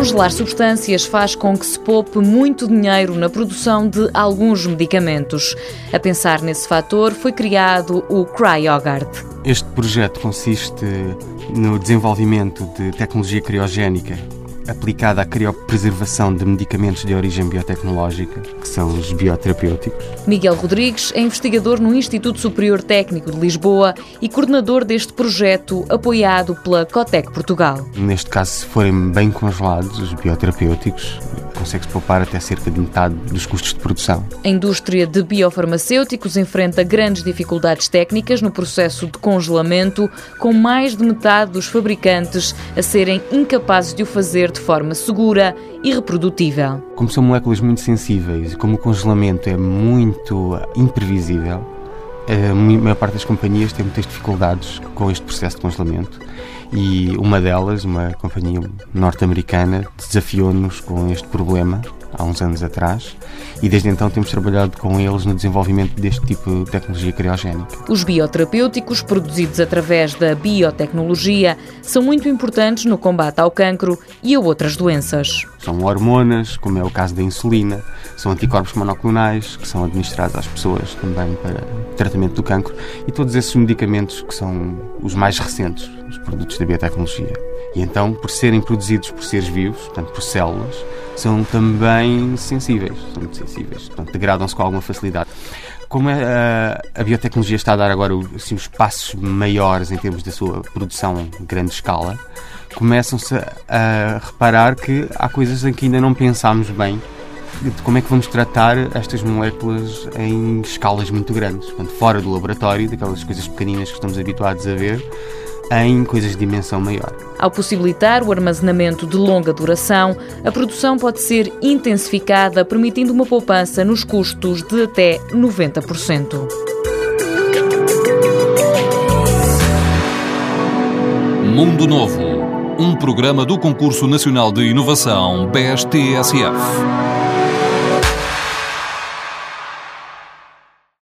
Congelar substâncias faz com que se poupe muito dinheiro na produção de alguns medicamentos. A pensar nesse fator, foi criado o CryoGuard. Este projeto consiste no desenvolvimento de tecnologia criogénica aplicada à criopreservação de medicamentos de origem biotecnológica, que são os bioterapêuticos. Miguel Rodrigues é investigador no Instituto Superior Técnico de Lisboa e coordenador deste projeto apoiado pela Cotec Portugal. Neste caso, se forem bem congelados os bioterapêuticos, consegue-se poupar até cerca de metade dos custos de produção. A indústria de biofarmacêuticos enfrenta grandes dificuldades técnicas no processo de congelamento, com mais de metade dos fabricantes a serem incapazes de o fazer de forma segura e reprodutível. Como são moléculas muito sensíveis e como o congelamento é muito imprevisível, a maior parte das companhias tem muitas dificuldades com este processo de congelamento e uma delas, uma companhia norte-americana, desafiou-nos com este problema há uns anos atrás e desde então temos trabalhado com eles no desenvolvimento deste tipo de tecnologia criogénica. Os bioterapêuticos produzidos através da biotecnologia são muito importantes no combate ao cancro e a outras doenças. São hormonas, como é o caso da insulina, são anticorpos monoclonais que são administrados às pessoas também para tratamento do cancro e todos esses medicamentos que são os mais recentes, os produtos da biotecnologia. E então, por serem produzidos por seres vivos, portanto por células, são também sensíveis, são muito sensíveis, portanto degradam-se com alguma facilidade. Como a, é, a, biotecnologia está a dar agora assim, os passos maiores em termos da sua produção em grande escala, começam-se a reparar que há coisas em que ainda não pensámos bem de como é que vamos tratar estas moléculas em escalas muito grandes, portanto, fora do laboratório, daquelas coisas pequeninas que estamos habituados a ver, em coisas de dimensão maior. Ao possibilitar o armazenamento de longa duração, a produção pode ser intensificada, permitindo uma poupança nos custos de até 90%. Mundo Novo, um programa do Concurso Nacional de Inovação BSTSF.